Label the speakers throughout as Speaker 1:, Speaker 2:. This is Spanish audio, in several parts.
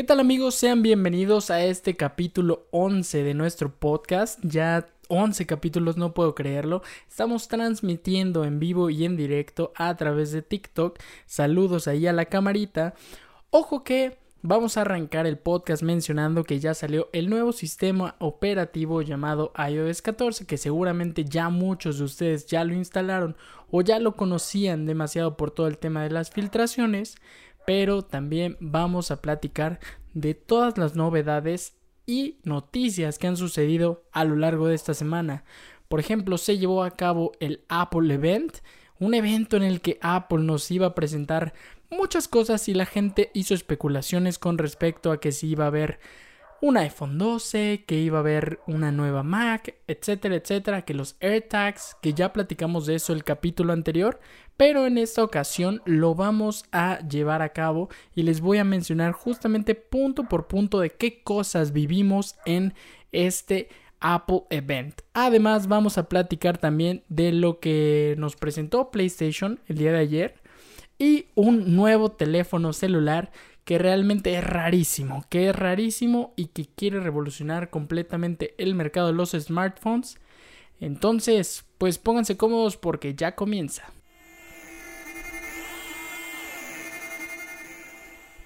Speaker 1: ¿Qué tal amigos? Sean bienvenidos a este capítulo 11 de nuestro podcast. Ya 11 capítulos, no puedo creerlo. Estamos transmitiendo en vivo y en directo a través de TikTok. Saludos ahí a la camarita. Ojo que vamos a arrancar el podcast mencionando que ya salió el nuevo sistema operativo llamado iOS 14, que seguramente ya muchos de ustedes ya lo instalaron o ya lo conocían demasiado por todo el tema de las filtraciones pero también vamos a platicar de todas las novedades y noticias que han sucedido a lo largo de esta semana. Por ejemplo, se llevó a cabo el Apple Event, un evento en el que Apple nos iba a presentar muchas cosas y la gente hizo especulaciones con respecto a que si iba a haber un iPhone 12, que iba a haber una nueva Mac, etcétera, etcétera, que los AirTags, que ya platicamos de eso el capítulo anterior, pero en esta ocasión lo vamos a llevar a cabo y les voy a mencionar justamente punto por punto de qué cosas vivimos en este Apple Event. Además vamos a platicar también de lo que nos presentó PlayStation el día de ayer y un nuevo teléfono celular que realmente es rarísimo, que es rarísimo y que quiere revolucionar completamente el mercado de los smartphones. Entonces, pues pónganse cómodos porque ya comienza.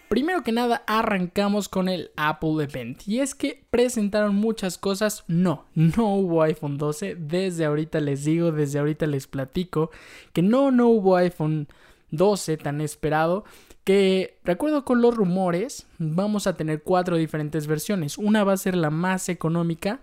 Speaker 1: Primero que nada, arrancamos con el Apple Event. Y es que presentaron muchas cosas. No, no hubo iPhone 12. Desde ahorita les digo, desde ahorita les platico que no, no hubo iPhone 12 tan esperado que recuerdo con los rumores vamos a tener cuatro diferentes versiones. Una va a ser la más económica,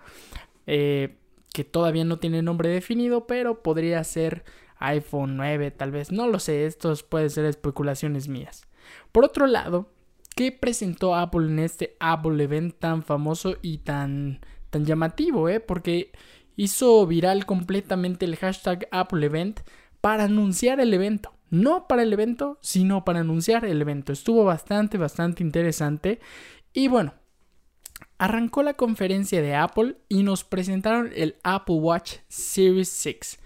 Speaker 1: eh, que todavía no tiene nombre definido, pero podría ser iPhone 9 tal vez. No lo sé, estos pueden ser especulaciones mías. Por otro lado, ¿qué presentó Apple en este Apple Event tan famoso y tan, tan llamativo? Eh? Porque hizo viral completamente el hashtag Apple Event para anunciar el evento no para el evento, sino para anunciar el evento. Estuvo bastante, bastante interesante. Y bueno, arrancó la conferencia de Apple y nos presentaron el Apple Watch Series 6.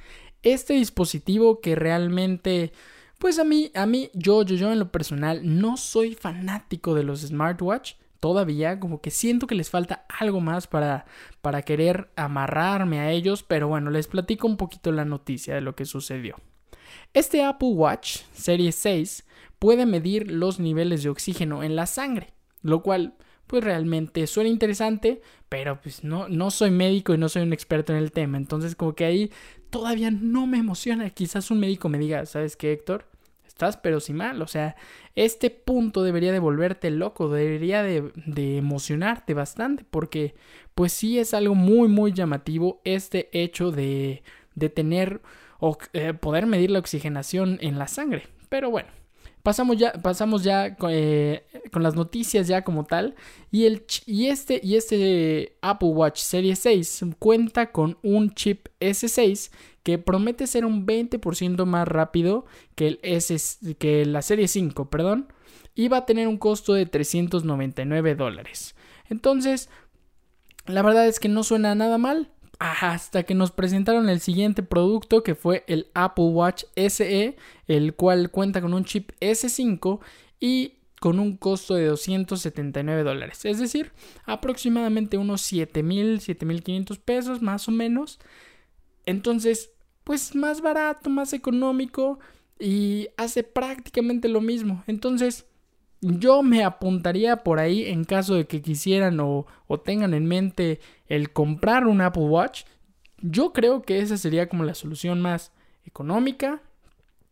Speaker 1: Este dispositivo que realmente, pues a mí, a mí, yo, yo, yo en lo personal, no soy fanático de los smartwatch. Todavía, como que siento que les falta algo más para, para querer amarrarme a ellos, pero bueno, les platico un poquito la noticia de lo que sucedió. Este Apple Watch Series 6 puede medir los niveles de oxígeno en la sangre, lo cual pues realmente suena interesante, pero pues no, no soy médico y no soy un experto en el tema, entonces como que ahí todavía no me emociona. Quizás un médico me diga, ¿sabes qué, Héctor? Estás pero si mal, o sea, este punto debería de volverte loco, debería de, de emocionarte bastante, porque pues sí es algo muy, muy llamativo este hecho de, de tener o eh, poder medir la oxigenación en la sangre. Pero bueno, pasamos ya, pasamos ya eh, con las noticias ya como tal. Y, el, y, este, y este Apple Watch Series 6 cuenta con un chip S6 que promete ser un 20% más rápido que, el S, que la serie 5, perdón. Y va a tener un costo de 399 dólares. Entonces, la verdad es que no suena nada mal hasta que nos presentaron el siguiente producto que fue el Apple Watch SE, el cual cuenta con un chip S5 y con un costo de 279 dólares, es decir, aproximadamente unos 7000, 7500 pesos más o menos. Entonces, pues más barato, más económico y hace prácticamente lo mismo. Entonces, yo me apuntaría por ahí en caso de que quisieran o, tengan en mente el comprar un Apple Watch. Yo creo que esa sería como la solución más económica,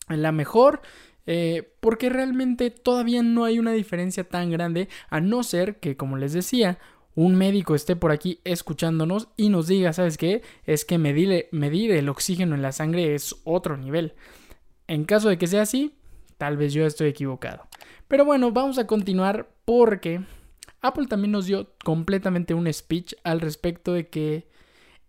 Speaker 1: la mejor, eh, porque realmente todavía no hay una diferencia tan grande, a no ser que, como les decía, un médico esté por aquí escuchándonos y nos diga, ¿sabes qué? Es que medir, medir el oxígeno en la sangre es otro nivel. En caso de que sea así, tal vez yo estoy equivocado. Pero bueno, vamos a continuar porque Apple también nos dio completamente un speech al respecto de que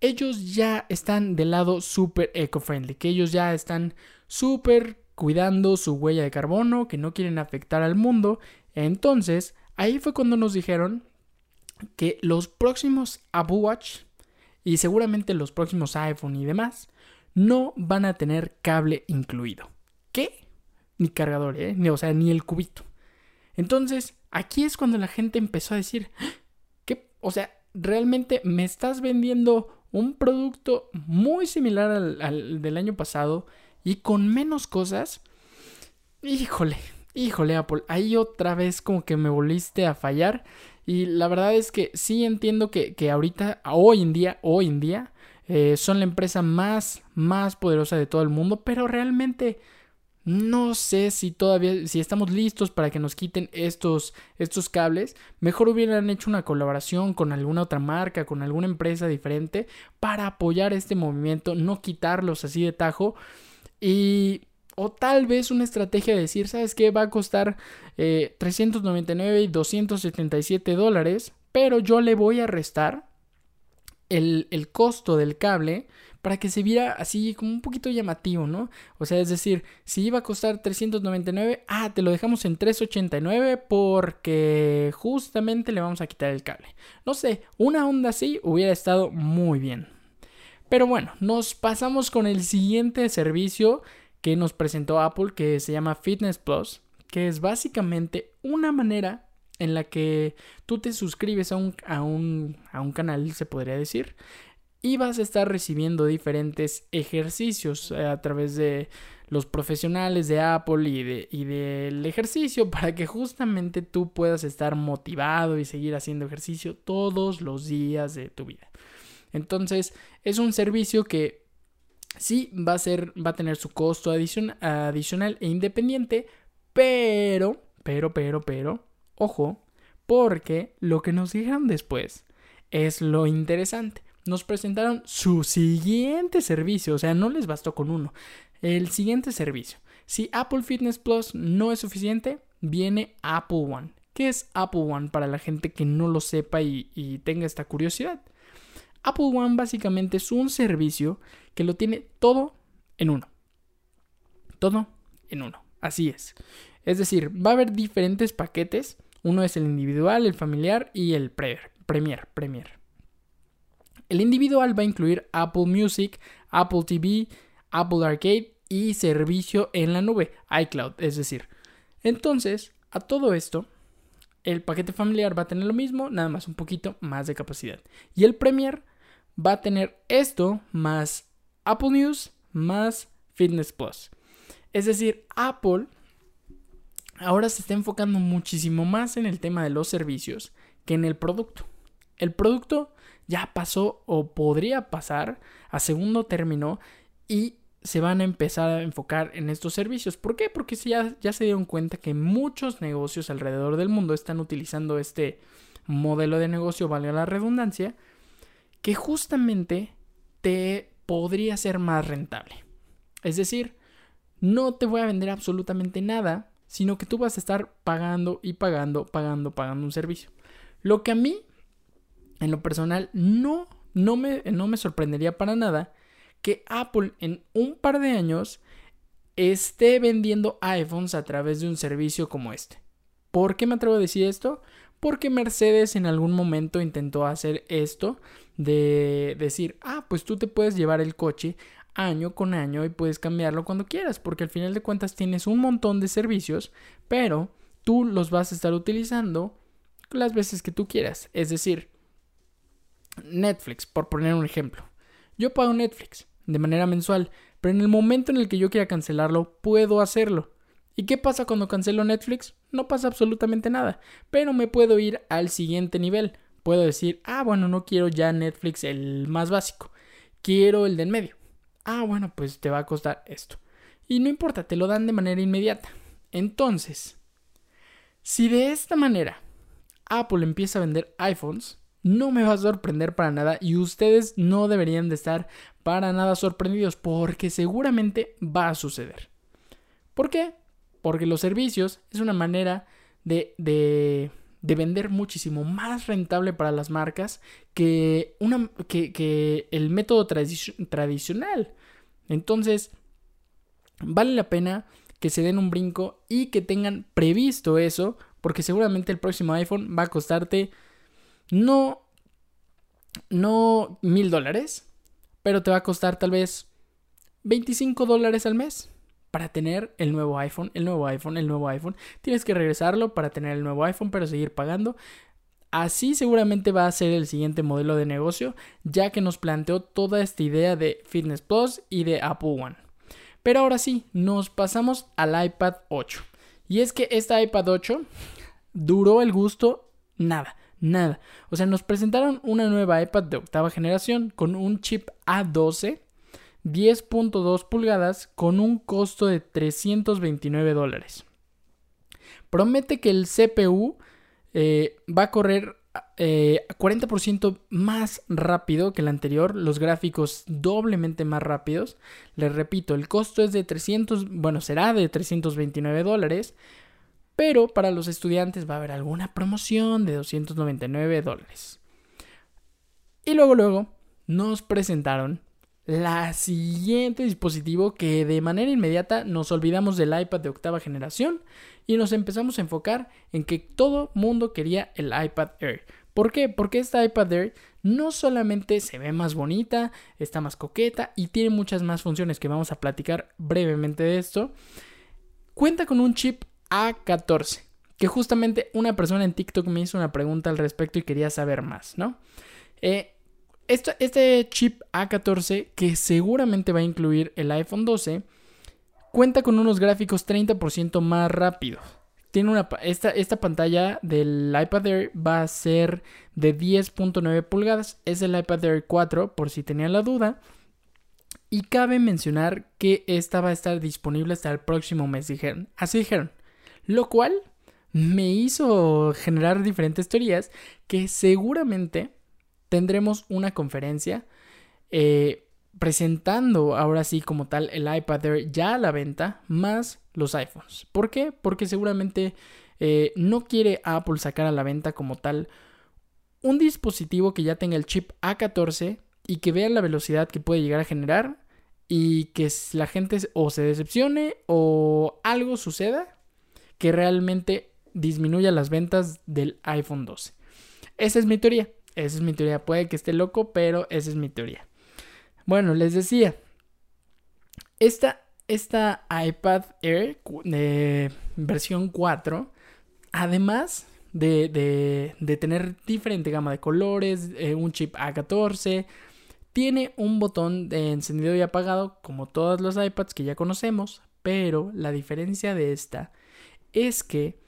Speaker 1: ellos ya están del lado súper eco-friendly, que ellos ya están súper cuidando su huella de carbono, que no quieren afectar al mundo. Entonces, ahí fue cuando nos dijeron que los próximos Apple Watch y seguramente los próximos iPhone y demás no van a tener cable incluido. ¿Qué? Ni cargador, ¿eh? Ni, o sea, ni el cubito. Entonces, aquí es cuando la gente empezó a decir, ¿qué? O sea, realmente me estás vendiendo un producto muy similar al, del año pasado y con menos cosas. Híjole, híjole Apple, ahí otra vez como que me volviste a fallar. Y la verdad es que sí entiendo que, que ahorita, hoy en día, hoy en día, eh, son la empresa más, más poderosa de todo el mundo, pero realmente no sé si todavía, si estamos listos para que nos quiten estos, estos cables. Mejor hubieran hecho una colaboración con alguna otra marca, con alguna empresa diferente para apoyar este movimiento, no quitarlos así de tajo. Y o tal vez una estrategia de decir, ¿sabes qué? Va a costar 399 eh, y 277 dólares, pero yo le voy a restar el, el costo del cable para que se viera así como un poquito llamativo, ¿no? O sea, es decir, si iba a costar 399, ah, te lo dejamos en 389 porque justamente le vamos a quitar el cable. No sé, una onda así hubiera estado muy bien. Pero bueno, nos pasamos con el siguiente servicio que nos presentó Apple que se llama Fitness Plus, que es básicamente una manera en la que tú te suscribes a un, a un, a un canal, se podría decir, y vas a estar recibiendo diferentes ejercicios eh, a través de los profesionales de Apple y, y del ejercicio para que justamente tú puedas estar motivado y seguir haciendo ejercicio todos los días de tu vida. Entonces es un servicio que sí va a ser va a tener su costo adicional e independiente, pero pero pero pero ojo, porque lo que nos dijeron después es lo interesante nos presentaron su siguiente servicio, o sea, no les bastó con uno. El siguiente servicio. Si Apple Fitness Plus no es suficiente, viene Apple One. ¿Qué es Apple One para la gente que no lo sepa y, tenga esta curiosidad? Apple One básicamente es un servicio que lo tiene todo en uno. Todo en uno. Así es. Es decir, va a haber diferentes paquetes. Uno es el individual, el familiar y el Premier. Premier, Premier. El individual va a incluir Apple Music, Apple TV, Apple Arcade y servicio en la nube, iCloud, es decir. Entonces, a todo esto, el paquete familiar va a tener lo mismo, nada más un poquito más de capacidad. Y el Premier va a tener esto más Apple News más Fitness Plus. Es decir, Apple ahora se está enfocando muchísimo más en el tema de los servicios que en el producto. El producto ya pasó o podría pasar a segundo término y se van a empezar a enfocar en estos servicios. ¿Por qué? Porque ya, ya se dieron cuenta que muchos negocios alrededor del mundo están utilizando este modelo de negocio, valga la redundancia, que justamente te podría ser más rentable. Es decir, no te voy a vender absolutamente nada, sino que tú vas a estar pagando y pagando, pagando, pagando un servicio. Lo que a mí en lo personal, no, no me, no me sorprendería para nada que Apple en un par de años esté vendiendo iPhones a través de un servicio como este. ¿Por qué me atrevo a decir esto? Porque Mercedes en algún momento intentó hacer esto de decir, ah, pues tú te puedes llevar el coche año con año y puedes cambiarlo cuando quieras, porque al final de cuentas tienes un montón de servicios, pero tú los vas a estar utilizando las veces que tú quieras. Es decir, Netflix, por poner un ejemplo. Yo pago Netflix de manera mensual, pero en el momento en el que yo quiera cancelarlo, puedo hacerlo. ¿Y qué pasa cuando cancelo Netflix? No pasa absolutamente nada, pero me puedo ir al siguiente nivel. Puedo decir, ah, bueno, no quiero ya Netflix el más básico, quiero el de en medio. Ah, bueno, pues te va a costar esto. Y no importa, te lo dan de manera inmediata. Entonces, si de esta manera Apple empieza a vender iPhones, no me va a sorprender para nada y ustedes no deberían de estar para nada sorprendidos porque seguramente va a suceder. ¿Por qué? Porque los servicios es una manera de, de, de vender muchísimo más rentable para las marcas que, una, que, el método tradicional. Entonces, vale la pena que se den un brinco y que tengan previsto eso porque seguramente el próximo iPhone va a costarte no, no mil dólares, pero te va a costar tal vez 25 dólares al mes. para tener el nuevo iPhone, el nuevo iPhone, el nuevo iPhone. Tienes que regresarlo para tener el nuevo iPhone, pero seguir pagando. Así seguramente va a ser el siguiente modelo de negocio, ya que nos planteó toda esta idea de Fitness Plus y de Apple One. Pero ahora sí, nos pasamos al iPad 8. Y es que esta iPad 8 duró el gusto nada, nada. O sea, nos presentaron una nueva iPad de octava generación con un chip A12, 10.2 pulgadas, con un costo de 329 dólares. Promete que el CPU eh, va a correr 40% eh, más rápido que el anterior, los gráficos doblemente más rápidos. Les repito, el costo es de 300, bueno, será de 329 dólares, pero para los estudiantes va a haber alguna promoción de 299 dólares. Y luego, luego, nos presentaron la siguiente dispositivo que de manera inmediata nos olvidamos del iPad de octava generación y nos empezamos a enfocar en que todo mundo quería el iPad Air. ¿Por qué? Porque esta iPad Air no solamente se ve más bonita, está más coqueta y tiene muchas más funciones que vamos a platicar brevemente de esto. Cuenta con un chip A14, que justamente una persona en TikTok me hizo una pregunta al respecto y quería saber más, ¿no? Eh, este chip A14, que seguramente va a incluir el iPhone 12, cuenta con unos gráficos 30% más rápidos. Tiene una, esta, esta pantalla del iPad Air va a ser de 10.9 pulgadas. Es el iPad Air 4, por si tenían la duda. Y cabe mencionar que esta va a estar disponible hasta el próximo mes, dijeron. Así dijeron. Lo cual me hizo generar diferentes teorías que seguramente tendremos una conferencia eh, presentando ahora sí como tal el iPad Air ya a la venta más los iPhones. ¿Por qué? Porque seguramente eh, no quiere Apple sacar a la venta como tal un dispositivo que ya tenga el chip A14 y que vea la velocidad que puede llegar a generar y que la gente o se decepcione o algo suceda que realmente disminuya las ventas del iPhone 12. Esa es mi teoría. Esa es mi teoría. Puede que esté loco, pero esa es mi teoría. Bueno, les decía. Esta, esta iPad Air de versión 4, además de, de, tener diferente gama de colores, eh, un chip A14, tiene un botón de encendido y apagado, como todos los iPads que ya conocemos, pero la diferencia de esta es que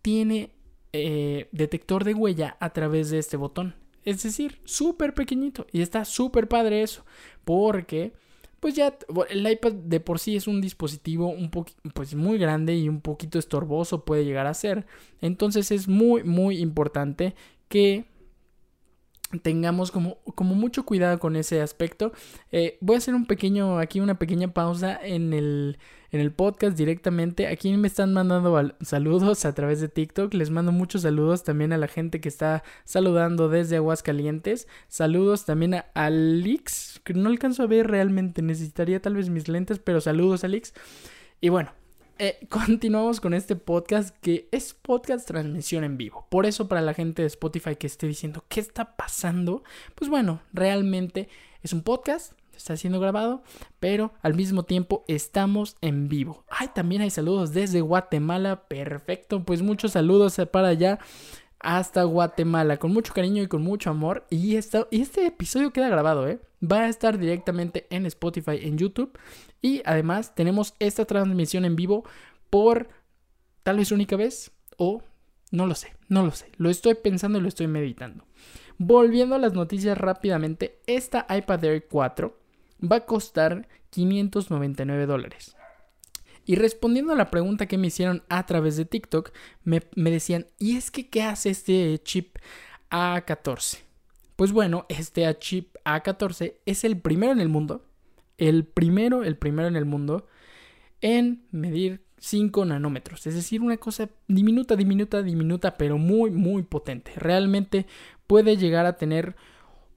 Speaker 1: tiene eh, detector de huella a través de este botón. Es decir, súper pequeñito. Y está súper padre eso. Porque, pues ya, el iPad de por sí es un dispositivo un pues muy grande y un poquito estorboso puede llegar a ser. Entonces es muy, muy importante que tengamos como, como mucho cuidado con ese aspecto. Eh, voy a hacer un pequeño, aquí una pequeña pausa en el, en el podcast directamente. Aquí me están mandando saludos a través de TikTok. Les mando muchos saludos también a la gente que está saludando desde Aguascalientes. Saludos también a Alix, que no alcanzo a ver realmente. Necesitaría tal vez mis lentes, pero saludos Alix. Y bueno, eh, continuamos con este podcast que es podcast transmisión en vivo. Por eso para la gente de Spotify que esté diciendo qué está pasando, pues bueno, realmente es un podcast, está siendo grabado, pero al mismo tiempo estamos en vivo. Ay, también hay saludos desde Guatemala, perfecto, pues muchos saludos para allá hasta Guatemala, con mucho cariño y con mucho amor. Y, y este episodio queda grabado, ¿eh? Va a estar directamente en Spotify, en YouTube. Y además tenemos esta transmisión en vivo por tal vez única vez o no lo sé, no lo sé. Lo estoy pensando y lo estoy meditando. Volviendo a las noticias rápidamente, esta iPad Air 4 va a costar 599 dólares. Y respondiendo a la pregunta que me hicieron a través de TikTok, me, decían, ¿y es que qué hace este chip A14? Pues bueno, este chip A14 es el primero en el mundo, el primero, el primero en el mundo en medir 5 nanómetros. Es decir, una cosa diminuta, diminuta, diminuta, pero muy, muy potente. Realmente puede llegar a tener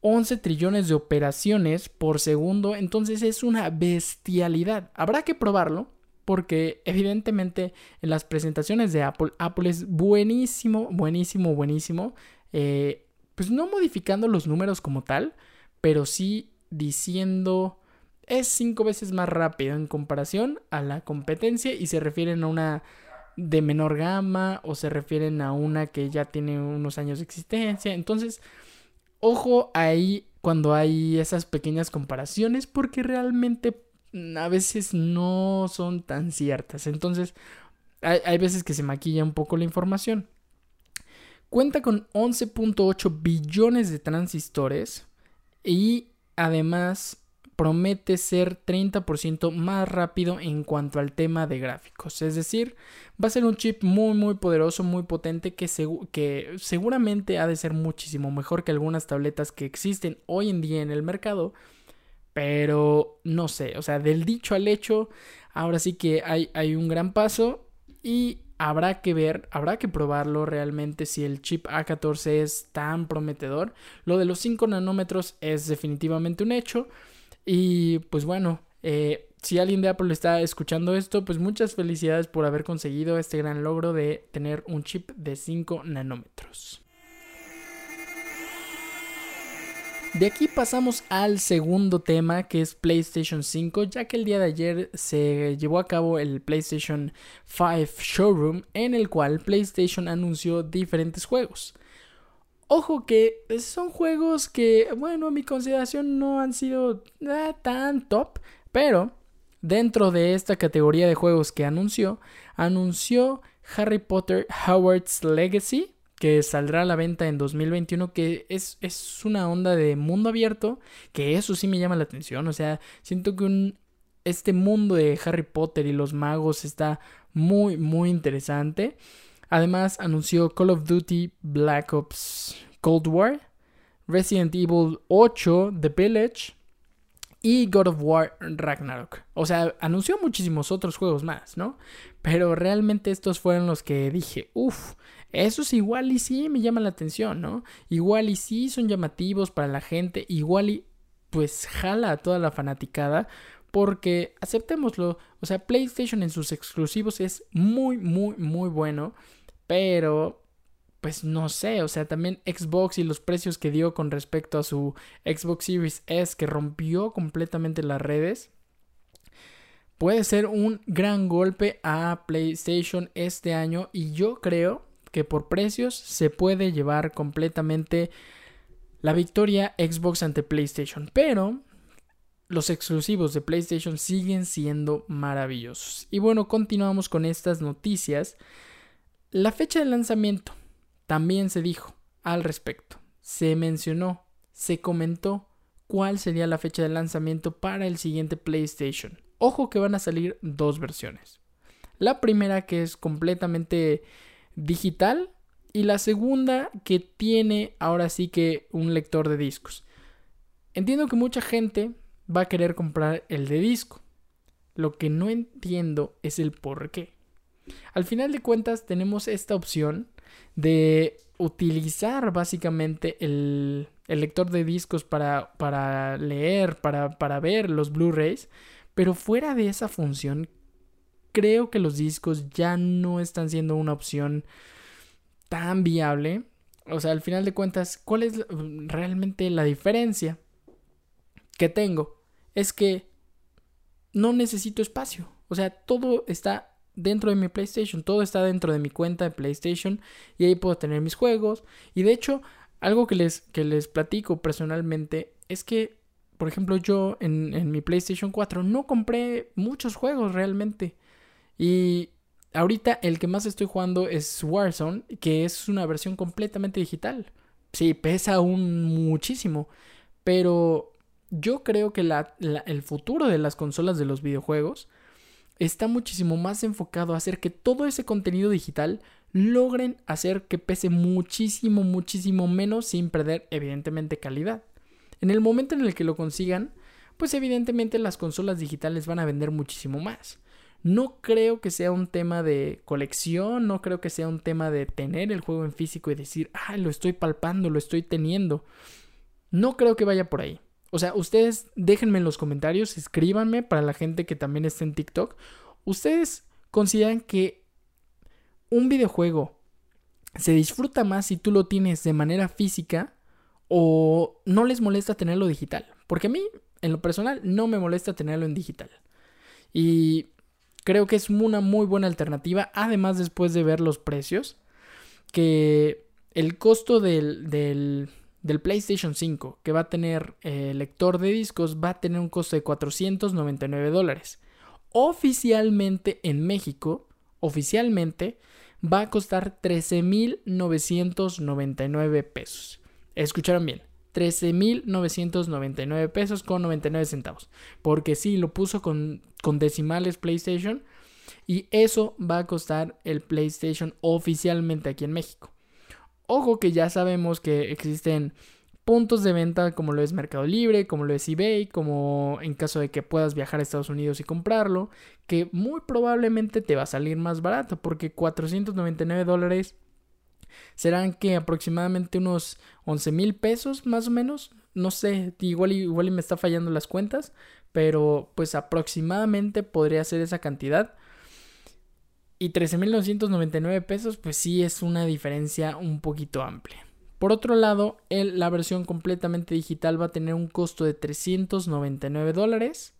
Speaker 1: 11 trillones de operaciones por segundo. Entonces es una bestialidad. Habrá que probarlo porque evidentemente en las presentaciones de Apple, Apple es buenísimo, buenísimo, buenísimo. Eh, pues no modificando los números como tal, pero sí diciendo es cinco veces más rápido en comparación a la competencia y se refieren a una de menor gama o se refieren a una que ya tiene unos años de existencia. Entonces, ojo ahí cuando hay esas pequeñas comparaciones porque realmente a veces no son tan ciertas. Entonces, hay, hay veces que se maquilla un poco la información. Cuenta con 11.8 billones de transistores y además promete ser 30% más rápido en cuanto al tema de gráficos. Es decir, va a ser un chip muy muy poderoso, muy potente que, que seguramente ha de ser muchísimo mejor que algunas tabletas que existen hoy en día en el mercado. Pero no sé, o sea, del dicho al hecho, ahora sí que hay, hay un gran paso y habrá que ver, habrá que probarlo realmente si el chip A14 es tan prometedor. Lo de los 5 nanómetros es definitivamente un hecho. Y pues bueno, eh, si alguien de Apple está escuchando esto, pues muchas felicidades por haber conseguido este gran logro de tener un chip de 5 nanómetros. De aquí pasamos al segundo tema que es PlayStation 5, ya que el día de ayer se llevó a cabo el PlayStation 5 Showroom en el cual PlayStation anunció diferentes juegos. Ojo que son juegos que, bueno, a mi consideración no han sido eh, tan top, pero dentro de esta categoría de juegos que anunció, anunció Harry Potter Howard's Legacy, que saldrá a la venta en 2021, que es, es una onda de mundo abierto, que eso sí me llama la atención, o sea, siento que un, este mundo de Harry Potter y los magos está muy, muy interesante. Además, anunció Call of Duty Black Ops Cold War, Resident Evil 8 The Village y God of War Ragnarok. O sea, anunció muchísimos otros juegos más, ¿no? Pero realmente estos fueron los que dije, uff, esos igual y sí me llaman la atención, ¿no? Igual y sí son llamativos para la gente, igual y pues jala a toda la fanaticada. Porque aceptémoslo, o sea, PlayStation en sus exclusivos es muy, muy, muy bueno. Pero, pues no sé, o sea, también Xbox y los precios que dio con respecto a su Xbox Series S que rompió completamente las redes. Puede ser un gran golpe a PlayStation este año y yo creo que por precios se puede llevar completamente la victoria Xbox ante PlayStation. Pero los exclusivos de PlayStation siguen siendo maravillosos. Y bueno, continuamos con estas noticias. La fecha de lanzamiento también se dijo al respecto. Se mencionó, se comentó cuál sería la fecha de lanzamiento para el siguiente PlayStation. Ojo que van a salir dos versiones. La primera que es completamente digital y la segunda que tiene ahora sí que un lector de discos. Entiendo que mucha gente va a querer comprar el de disco. Lo que no entiendo es el por qué. Al final de cuentas tenemos esta opción de utilizar básicamente el, lector de discos para, para leer, para, para ver los Blu-rays, pero fuera de esa función, creo que los discos ya no están siendo una opción tan viable. O sea, al final de cuentas, ¿cuál es realmente la diferencia que tengo? Es que no necesito espacio. O sea, todo está dentro de mi PlayStation. Todo está dentro de mi cuenta de PlayStation y ahí puedo tener mis juegos. Y de hecho, algo que les, que les platico personalmente es que, por ejemplo, yo en, en mi PlayStation 4 no compré muchos juegos realmente. Y ahorita el que más estoy jugando es Warzone, que es una versión completamente digital. Sí, pesa aún muchísimo. Pero yo creo que el futuro de las consolas de los videojuegos está muchísimo más enfocado a hacer que todo ese contenido digital logren hacer que pese muchísimo, muchísimo menos sin perder evidentemente calidad. En el momento en el que lo consigan, pues evidentemente las consolas digitales van a vender muchísimo más. No creo que sea un tema de colección, no creo que sea un tema de tener el juego en físico y decir, ah, lo estoy palpando, lo estoy teniendo. No creo que vaya por ahí. O sea, ustedes déjenme en los comentarios, escríbanme para la gente que también está en TikTok. ¿Ustedes consideran que un videojuego se disfruta más si tú lo tienes de manera física o no les molesta tenerlo digital? Porque a mí, en lo personal, no me molesta tenerlo en digital. Y creo que es una muy buena alternativa, además después de ver los precios, que el costo del, del, PlayStation 5, que va a tener el lector de discos, va a tener un costo de 499 dólares. Oficialmente en México, oficialmente, va a costar 13.999 pesos. Escucharon bien, 13.999 pesos con 99 centavos. Porque sí, lo puso con, con decimales PlayStation. Y eso va a costar el PlayStation oficialmente aquí en México. Ojo que ya sabemos que existen puntos de venta como lo es Mercado Libre, como lo es eBay, como en caso de que puedas viajar a Estados Unidos y comprarlo, que muy probablemente te va a salir más barato porque 499 dólares serán que aproximadamente unos 11 mil pesos más o menos. No sé, igual, igual y me está fallando las cuentas, pero pues aproximadamente podría ser esa cantidad. Y 13.999 pesos, pues sí es una diferencia un poquito amplia. Por otro lado, la versión completamente digital va a tener un costo de 399 dólares.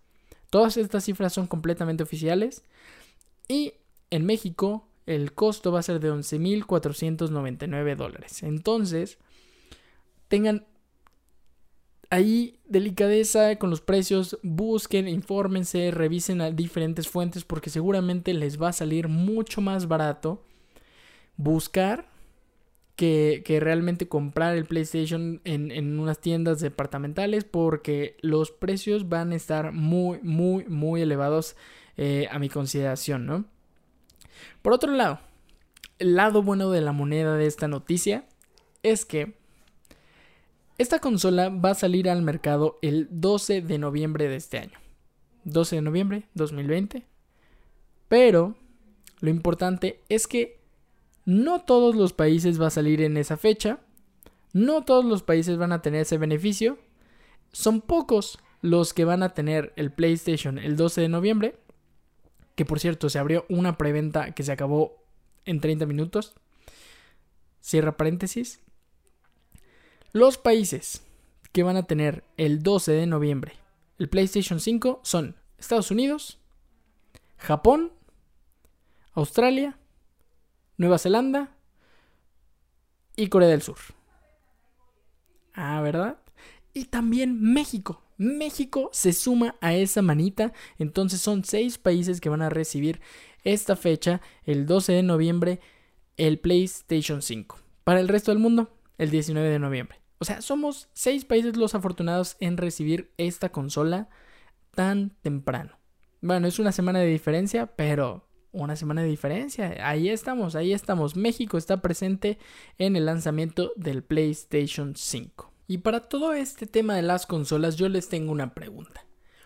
Speaker 1: Todas estas cifras son completamente oficiales. Y en México el costo va a ser de 11.499 dólares. Entonces, tengan ahí delicadeza con los precios, busquen, infórmense, revisen a diferentes fuentes porque seguramente les va a salir mucho más barato buscar que, realmente comprar el PlayStation en, unas tiendas departamentales porque los precios van a estar muy, muy, muy elevados eh, a mi consideración, ¿no? Por otro lado, el lado bueno de la moneda de esta noticia es que esta consola va a salir al mercado el 12 de noviembre de este año. 12 de noviembre 2020. Pero lo importante es que no todos los países va a salir en esa fecha. No todos los países van a tener ese beneficio. Son pocos los que van a tener el PlayStation el 12 de noviembre que por cierto se abrió una preventa que se acabó en 30 minutos. Cierra paréntesis. Los países que van a tener el 12 de noviembre el PlayStation 5 son Estados Unidos, Japón, Australia, Nueva Zelanda y Corea del Sur. Ah, ¿verdad? Y también México. México se suma a esa manita. Entonces son seis países que van a recibir esta fecha, el 12 de noviembre, el PlayStation 5. Para el resto del mundo, el 19 de noviembre. O sea, somos seis países los afortunados en recibir esta consola tan temprano. Bueno, es una semana de diferencia, pero una semana de diferencia. Ahí estamos, ahí estamos. México está presente en el lanzamiento del PlayStation 5. Y para todo este tema de las consolas yo les tengo una pregunta.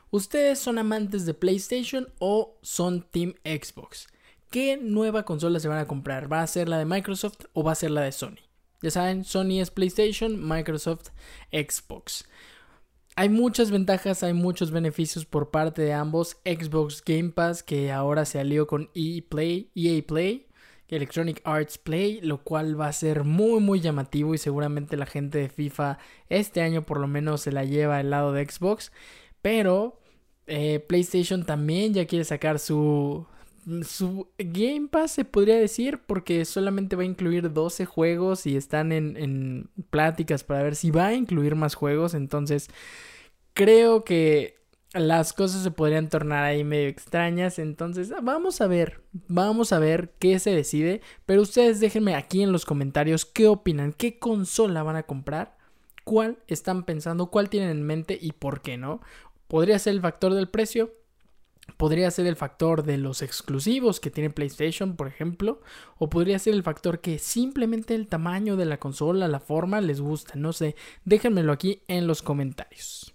Speaker 1: ¿Ustedes son amantes de PlayStation o son Team Xbox? ¿Qué nueva consola se van a comprar? ¿Va a ser la de Microsoft o va a ser la de Sony? Ya saben, Sony es PlayStation, Microsoft Xbox. Hay muchas ventajas, hay muchos beneficios por parte de ambos. Xbox Game Pass, que ahora se alió con EA Play, EA Play Electronic Arts Play, lo cual va a ser muy muy llamativo y seguramente la gente de FIFA este año por lo menos se la lleva al lado de Xbox, pero eh, PlayStation también ya quiere sacar su su Game Pass se podría decir porque solamente va a incluir 12 juegos y están en, en pláticas para ver si va a incluir más juegos, entonces creo que las cosas se podrían tornar ahí medio extrañas. Entonces, vamos a ver, vamos a ver qué se decide. Pero ustedes déjenme aquí en los comentarios qué opinan, qué consola van a comprar, cuál están pensando, cuál tienen en mente y por qué no. Podría ser el factor del precio. Podría ser el factor de los exclusivos que tiene PlayStation, por ejemplo. O podría ser el factor que simplemente el tamaño de la consola, la forma, les gusta. No sé. Déjenmelo aquí en los comentarios.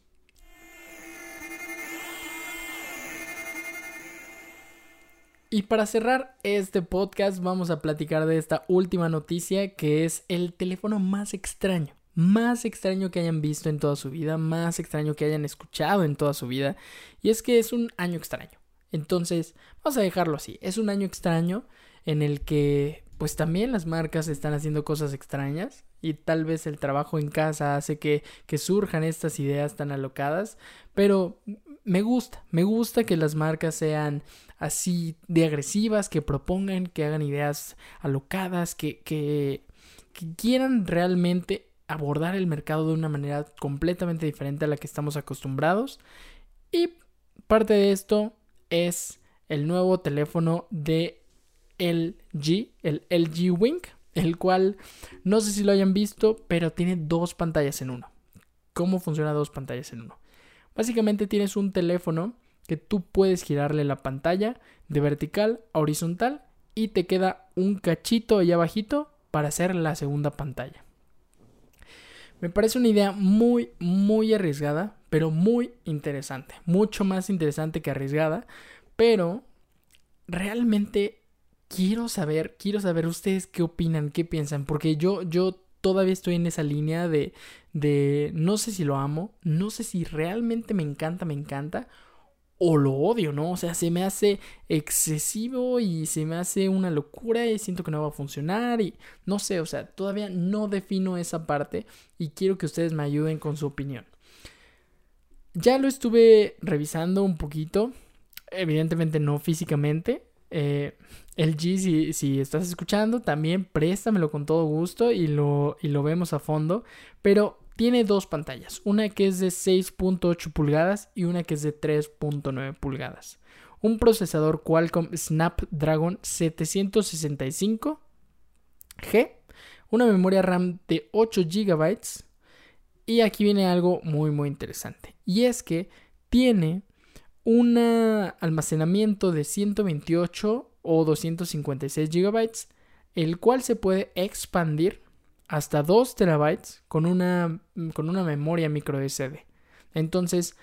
Speaker 1: Y para cerrar este podcast vamos a platicar de esta última noticia que es el teléfono más extraño, más extraño que hayan visto en toda su vida, más extraño que hayan escuchado en toda su vida. Y es que es un año extraño. Entonces, vamos a dejarlo así. Es un año extraño en el que pues también las marcas están haciendo cosas extrañas. y tal vez el trabajo en casa hace que, que surjan estas ideas tan alocadas, pero me gusta, me gusta que las marcas sean así de agresivas, que propongan, que hagan ideas alocadas, que, que, quieran realmente abordar el mercado de una manera completamente diferente a la que estamos acostumbrados. Y parte de esto es el nuevo teléfono de LG, el LG Wing, el cual no sé si lo hayan visto, pero tiene dos pantallas en uno. ¿Cómo funciona dos pantallas en uno? Básicamente tienes un teléfono que tú puedes girarle la pantalla de vertical a horizontal y te queda un cachito allá abajito para hacer la segunda pantalla. Me parece una idea muy, muy arriesgada, pero muy interesante. Mucho más interesante que arriesgada, pero realmente quiero saber, quiero saber ustedes qué opinan, qué piensan, porque yo, yo todavía estoy en esa línea de, de no sé si lo amo, no sé si realmente me encanta, me encanta, o lo odio, ¿no? O sea, se me hace excesivo y se me hace una locura y siento que no va a funcionar y no sé, o sea, todavía no defino esa parte y quiero que ustedes me ayuden con su opinión. Ya lo estuve revisando un poquito, evidentemente no físicamente. Eh, el G, si, si, estás escuchando, también préstamelo con todo gusto y lo, y lo vemos a fondo. Pero tiene dos pantallas, una que es de 6.8 pulgadas y una que es de 3.9 pulgadas. Un procesador Qualcomm Snapdragon 765G, una memoria RAM de 8 GB y aquí viene algo muy muy interesante y es que tiene un almacenamiento de 128 o 256 GB, el cual se puede expandir hasta 2 terabytes con una, con una memoria micro SD. Entonces,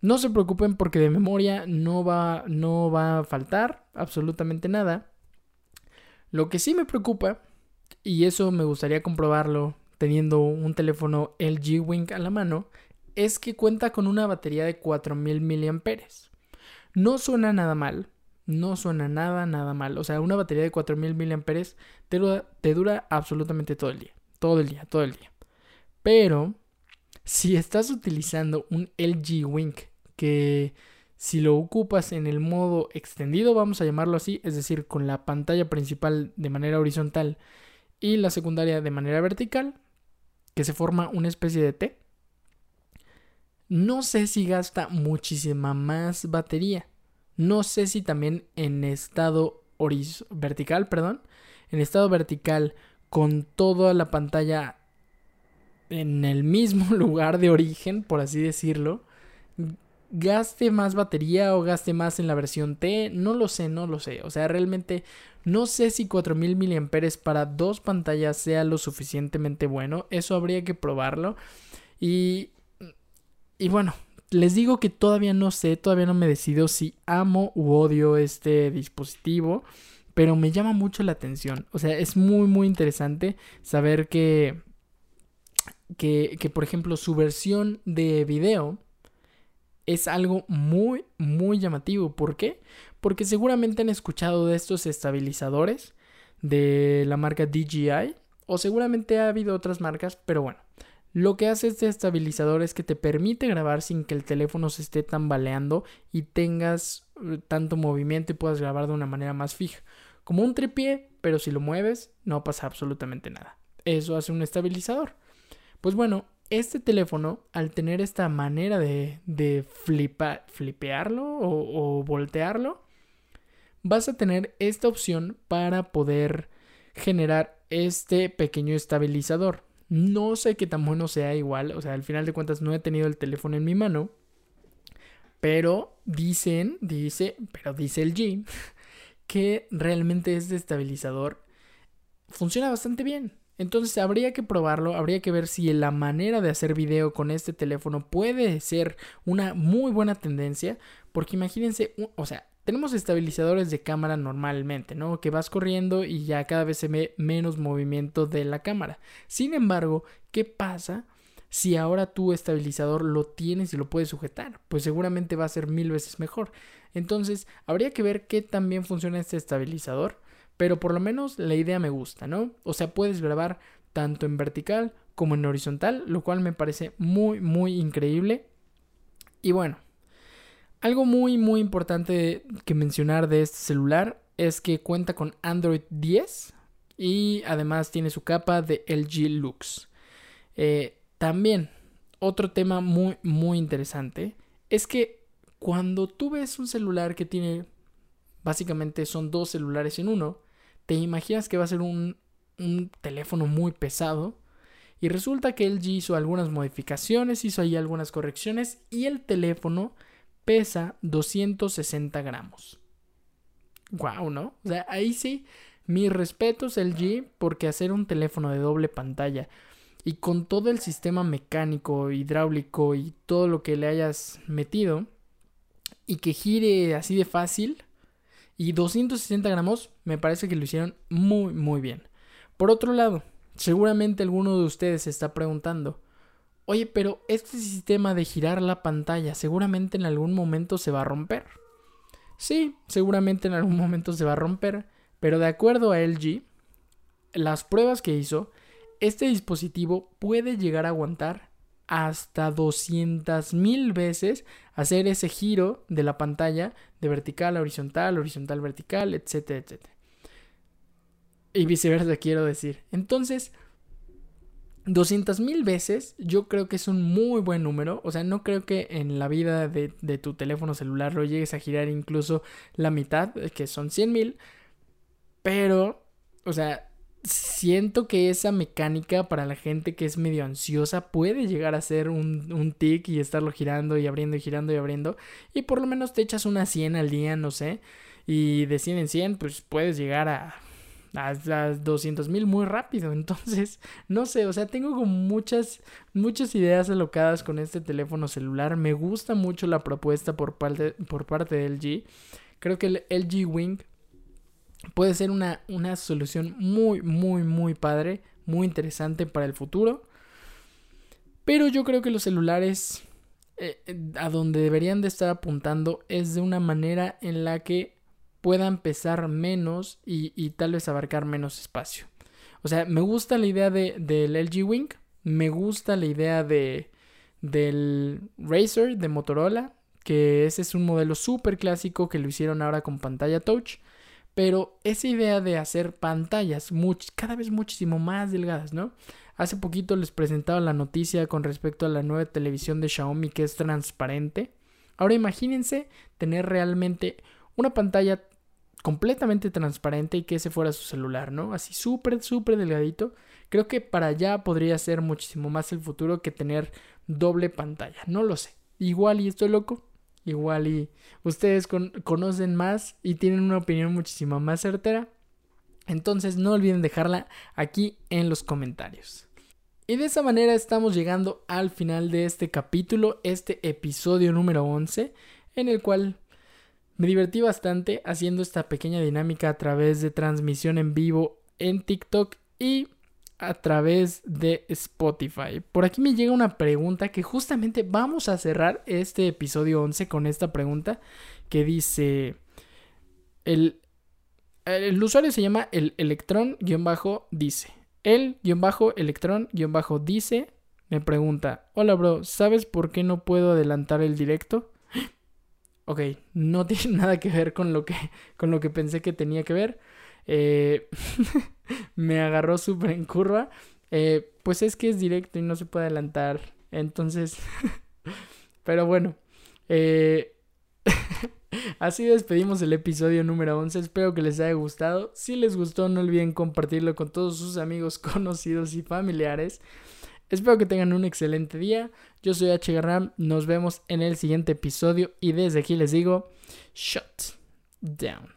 Speaker 1: no se preocupen porque de memoria no va, no va a faltar absolutamente nada. Lo que sí me preocupa, y eso me gustaría comprobarlo teniendo un teléfono LG Wing a la mano, es que cuenta con una batería de 4000 mAh. No suena nada mal, no suena nada, nada mal. O sea, una batería de 4000 mAh te te dura absolutamente todo el día. Todo el día, todo el día. Pero si estás utilizando un LG Wing que si lo ocupas en el modo extendido, vamos a llamarlo así, es decir, con la pantalla principal de manera horizontal y la secundaria de manera vertical, que se forma una especie de T, no sé si gasta muchísima más batería. No sé si también en estado vertical, perdón, en estado vertical con toda la pantalla en el mismo lugar de origen, por así decirlo, gaste más batería o gaste más en la versión T, no lo sé, no lo sé. O sea, realmente no sé si 4000 mAh para dos pantallas sea lo suficientemente bueno. Eso habría que probarlo. Y, y bueno, les digo que todavía no sé, todavía no me decido si amo u odio este dispositivo pero me llama mucho la atención. O sea, es muy, muy interesante saber que, que, que, por ejemplo, su versión de video es algo muy, muy llamativo. ¿Por qué? Porque seguramente han escuchado de estos estabilizadores de la marca DJI, o seguramente ha habido otras marcas, pero bueno. Lo que hace este estabilizador es que te permite grabar sin que el teléfono se esté tambaleando y tengas eh, tanto movimiento y puedas grabar de una manera más fija como un tripié, pero si lo mueves no pasa absolutamente nada. Eso hace un estabilizador. Pues bueno, este teléfono, al tener esta manera de, de flipearlo o, voltearlo, vas a tener esta opción para poder generar este pequeño estabilizador. No sé qué tan bueno sea igual, o sea, al final de cuentas no he tenido el teléfono en mi mano, pero dicen, dice, pero dice el G, que realmente este estabilizador funciona bastante bien. Entonces habría que probarlo, habría que ver si la manera de hacer video con este teléfono puede ser una muy buena tendencia, porque imagínense, o sea, tenemos estabilizadores de cámara normalmente, ¿no? Que vas corriendo y ya cada vez se ve menos movimiento de la cámara. Sin embargo, ¿qué pasa si ahora tu estabilizador lo tienes y lo puedes sujetar? Pues seguramente va a ser mil veces mejor. Entonces, habría que ver qué también funciona este estabilizador, pero por lo menos la idea me gusta, ¿no? O sea, puedes grabar tanto en vertical como en horizontal, lo cual me parece muy, muy increíble. Y bueno, algo muy, muy importante que mencionar de este celular es que cuenta con Android 10 y además tiene su capa de LG Lux. Eh, también, otro tema muy, muy interesante es que cuando tú ves un celular que tiene, básicamente son dos celulares en uno, te imaginas que va a ser un, un teléfono muy pesado. Y resulta que LG hizo algunas modificaciones, hizo ahí algunas correcciones y el teléfono pesa 260 gramos. Wow, ¿no? O sea, ahí sí, mis respetos LG porque hacer un teléfono de doble pantalla y con todo el sistema mecánico, hidráulico y todo lo que le hayas metido y que gire así de fácil y 260 gramos, me parece que lo hicieron muy, muy bien. Por otro lado, seguramente alguno de ustedes se está preguntando, oye, pero este sistema de girar la pantalla seguramente en algún momento se va a romper. Sí, seguramente en algún momento se va a romper, pero de acuerdo a LG, las pruebas que hizo, este dispositivo puede llegar a aguantar hasta 200.000 veces hacer ese giro de la pantalla de vertical a horizontal, horizontal vertical, etcétera, etcétera. Y viceversa, quiero decir. Entonces, 200.000 veces yo creo que es un muy buen número. O sea, no creo que en la vida de, tu teléfono celular lo llegues a girar incluso la mitad, que son 100.000. Pero, o sea, siento que esa mecánica para la gente que es medio ansiosa puede llegar a ser un, un tic y estarlo girando y abriendo y girando y abriendo. Y por lo menos te echas una 100 al día, no sé. Y de 100 en 100, pues puedes llegar a, a, a 200 mil muy rápido. Entonces, no sé, o sea, tengo como muchas, muchas ideas alocadas con este teléfono celular. Me gusta mucho la propuesta por parte, por parte de LG. Creo que el LG Wing puede ser una, una solución muy, muy, muy padre, muy interesante para el futuro. Pero yo creo que los celulares eh, a donde deberían de estar apuntando es de una manera en la que puedan pesar menos y, y tal vez abarcar menos espacio. O sea, me gusta la idea de, del LG Wing, me gusta la idea de, del Razer de Motorola, que ese es un modelo súper clásico que lo hicieron ahora con pantalla touch. Pero esa idea de hacer pantallas cada vez muchísimo más delgadas, ¿no? Hace poquito les presentaba la noticia con respecto a la nueva televisión de Xiaomi que es transparente. Ahora imagínense tener realmente una pantalla completamente transparente y que ese fuera su celular, ¿no? Así súper, súper delgadito. Creo que para allá podría ser muchísimo más el futuro que tener doble pantalla. No lo sé. Igual y estoy loco, igual y ustedes conocen más y tienen una opinión muchísimo más certera. Entonces no olviden dejarla aquí en los comentarios. Y de esa manera estamos llegando al final de este capítulo, este episodio número 11, en el cual me divertí bastante haciendo esta pequeña dinámica a través de transmisión en vivo en TikTok y a través de Spotify. Por aquí me llega una pregunta que justamente vamos a cerrar este episodio 11 con esta pregunta que dice el, el usuario se llama el electrón-dice. El-electrón-dice me pregunta, hola bro, ¿sabes por qué no puedo adelantar el directo? Ok, no tiene nada que ver con lo que, con lo que pensé que tenía que ver. Eh, me agarró súper en curva. Eh, pues es que es directo y no se puede adelantar. Entonces, pero bueno. Eh, así despedimos el episodio número 11. Espero que les haya gustado. Si les gustó, no olviden compartirlo con todos sus amigos, conocidos y familiares. Espero que tengan un excelente día. Yo soy H. Garram. Nos vemos en el siguiente episodio. Y desde aquí les digo: Shut down.